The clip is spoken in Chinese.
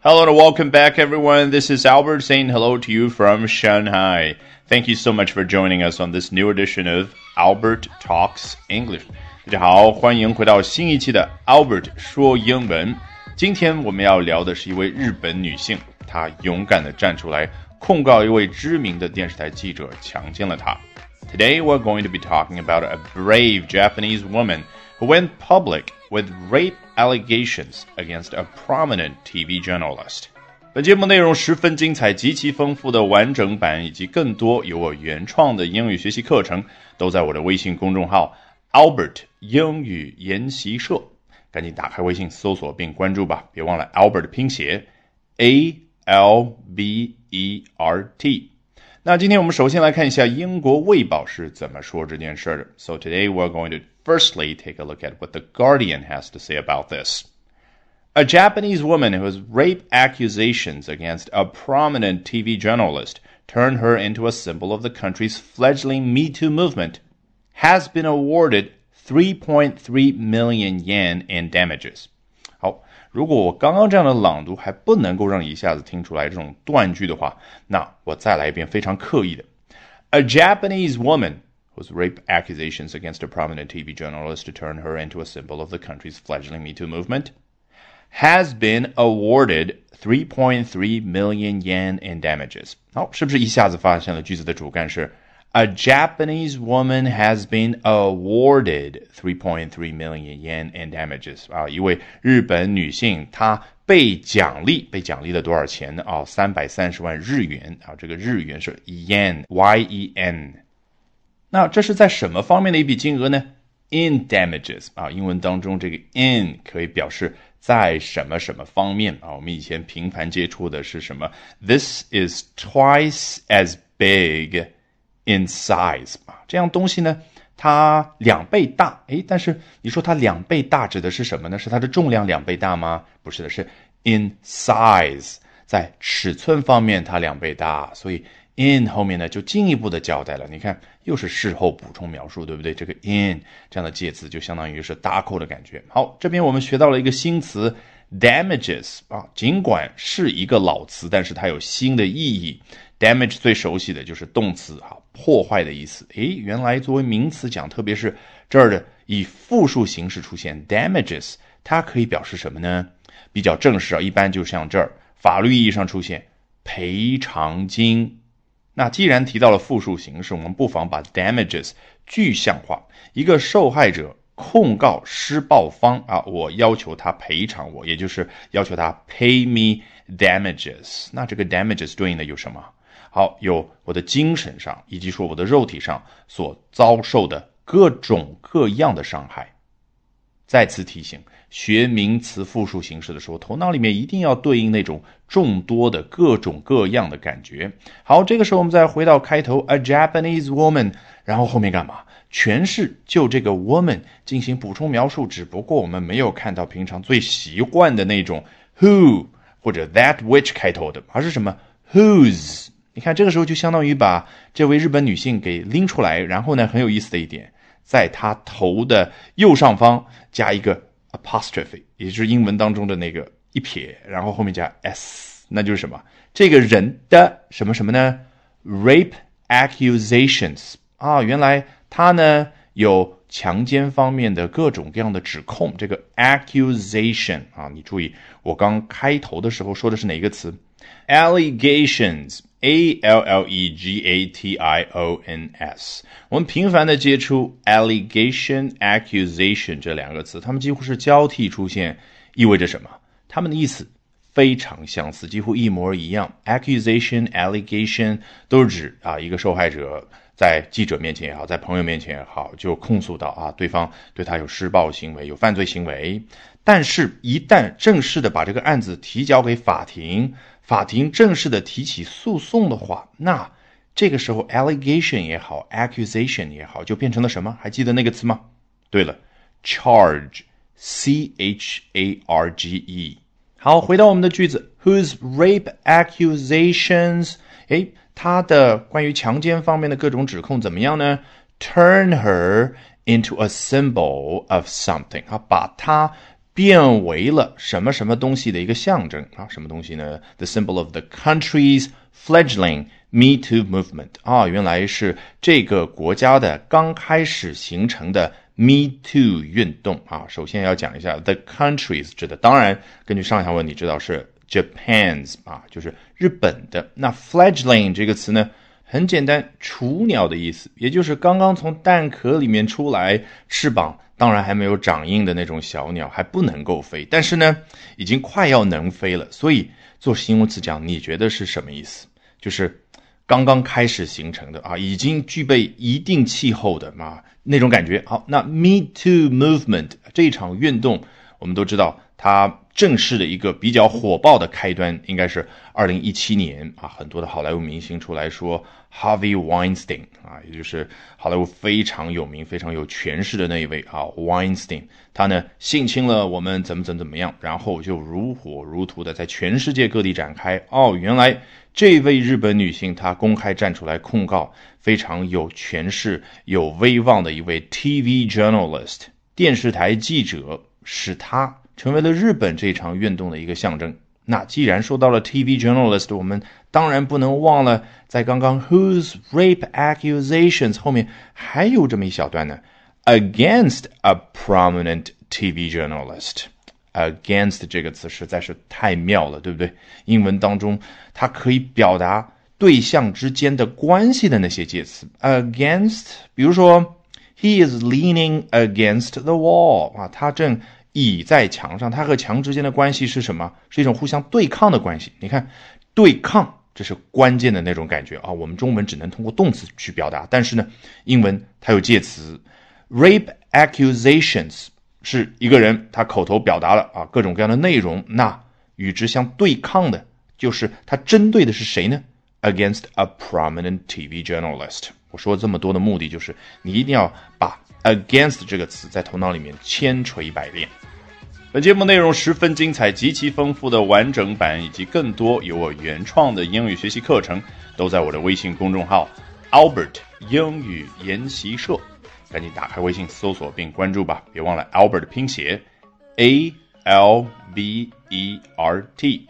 Hello and welcome back, everyone. This is Albert saying hello to you from Shanghai. Thank you so much for joining us on this new edition of Albert Talks English. 大家好，欢迎回到新一期的 Albert 说英文。今天我们要聊的是一位日本女性，她勇敢地站出来控告一位知名的电视台记者强奸了她。Today we're going to be talking about a brave Japanese woman who went public with rape allegations against a prominent TV journalist. 本节目内容十分精彩，极其丰富的完整版以及更多由我原创的英语学习课程，都在我的微信公众号 Albert 英语研习社。赶紧打开微信搜索并关注吧，别忘了 Albert 的拼写 A L B E R T。那今天我们首先来看一下英国卫报是怎么说这件事的。So today we're going to firstly take a look at what the Guardian has to say about this. A Japanese woman who has rape accusations against a prominent TV journalist turned her into a symbol of the country's fledgling Me Too movement has been awarded 3.3 million yen in damages. 好，如果我刚刚这样的朗读还不能够让你一下子听出来这种断句的话，那我再来一遍非常刻意的。A Japanese woman whose rape accusations against a prominent TV journalist to turn her into a symbol of the country's fledgling Me Too movement has been awarded 3.3 million yen in damages. 好，是不是一下子发现了句子的主干是 a Japanese woman has been awarded 3.3 million yen in damages 啊，一位日本女性她被奖励，被奖励了多少钱呢？啊，三百三十万日元啊，这个日元是 yen y e n。 那这是在什么方面的一笔金额呢？In damages 啊，英文当中这个 in 可以表示在什么什么方面啊。我们以前频繁接触的是什么？This is twice as big。in size 啊，这样东西呢，它两倍大，诶，但是你说它两倍大指的是什么呢？是它的重量两倍大吗？不是的，是 in size，在尺寸方面它两倍大，所以 in 后面呢就进一步的交代了。你看，又是事后补充描述，对不对？这个 in 这样的介词就相当于是搭扣的感觉。好，这边我们学到了一个新词 damages 啊，尽管是一个老词，但是它有新的意义。damage 最熟悉的就是动词哈，破坏的意思。诶，原来作为名词讲，特别是这儿的以复数形式出现 damages，它可以表示什么呢？比较正式啊，一般就像这儿法律意义上出现赔偿金。那既然提到了复数形式，我们不妨把 damages 具象化。一个受害者控告施暴方啊，我要求他赔偿我，也就是要求他 pay me damages。那这个 damages 对应的有什么？好，有我的精神上以及说我的肉体上所遭受的各种各样的伤害。再次提醒，学名词复数形式的时候，头脑里面一定要对应那种众多的各种各样的感觉。好，这个时候我们再回到开头，a Japanese woman，然后后面干嘛？全是就这个 woman 进行补充描述，只不过我们没有看到平常最习惯的那种 who 或者 that which 开头的，而是什么 whose。你看，这个时候就相当于把这位日本女性给拎出来，然后呢，很有意思的一点，在他头的右上方加一个 apostrophe，也就是英文当中的那个一撇，然后后面加 s，那就是什么？这个人的什么什么呢？rape accusations 啊，原来他呢有强奸方面的各种各样的指控。这个 accusation 啊，你注意，我刚开头的时候说的是哪个词？allegations。A L L E G A T I O N S，我们频繁的接触 allegation、accusation 这两个词，它们几乎是交替出现，意味着什么？它们的意思非常相似，几乎一模一样。accusation、allegation 都是指啊，一个受害者在记者面前也好，在朋友面前也好，就控诉到啊，对方对他有施暴行为，有犯罪行为。但是，一旦正式的把这个案子提交给法庭，法庭正式的提起诉讼的话，那这个时候 allegation 也好，accusation 也好，就变成了什么？还记得那个词吗？对了，charge，c h a r g e。好，回到我们的句子，whose rape accusations，哎，他的关于强奸方面的各种指控怎么样呢？Turn her into a symbol of something，啊，把她。 变为了什么什么东西的一个象征啊？什么东西呢？The symbol of the country's fledgling Me Too movement 啊，原来是这个国家的刚开始形成的 Me Too 运动啊。首先要讲一下 the countries 指的，当然根据上下文你知道是 Japan's 啊，就是日本的。那 fledgling 这个词呢？很简单，雏鸟的意思，也就是刚刚从蛋壳里面出来，翅膀当然还没有长硬的那种小鸟，还不能够飞，但是呢，已经快要能飞了。所以做形容词讲，你觉得是什么意思？就是刚刚开始形成的啊，已经具备一定气候的嘛那种感觉。好，那 Me Too Movement 这场运动，我们都知道。它正式的一个比较火爆的开端，应该是二零一七年啊，很多的好莱坞明星出来说，Harvey Weinstein 啊，也就是好莱坞非常有名、非常有权势的那一位啊，Weinstein，他呢性侵了我们怎么怎么怎么样，然后就如火如荼的在全世界各地展开。哦，原来这位日本女性她公开站出来控告非常有权势、有威望的一位 TV journalist 电视台记者，使它。成为了日本这场运动的一个象征。那既然说到了 TV journalist，我们当然不能忘了在刚刚 whose rape accusations 后面还有这么一小段呢，against a prominent TV journalist。against 这个词实在是太妙了，对不对？英文当中它可以表达对象之间的关系的那些介词。against，比如说 he is leaning against the wall 啊，他正。倚在墙上，他和墙之间的关系是什么？是一种互相对抗的关系。你看，对抗，这是关键的那种感觉啊。我们中文只能通过动词去表达，但是呢，英文它有介词。Rape accusations 是一个人他口头表达了啊各种各样的内容，那与之相对抗的就是他针对的是谁呢？Against a prominent TV journalist。我说这么多的目的就是你一定要把 against 这个词在头脑里面千锤百炼。本节目内容十分精彩，极其丰富的完整版以及更多由我原创的英语学习课程，都在我的微信公众号 Albert 英语研习社。赶紧打开微信搜索并关注吧，别忘了 Albert 的拼写 A L B E R T。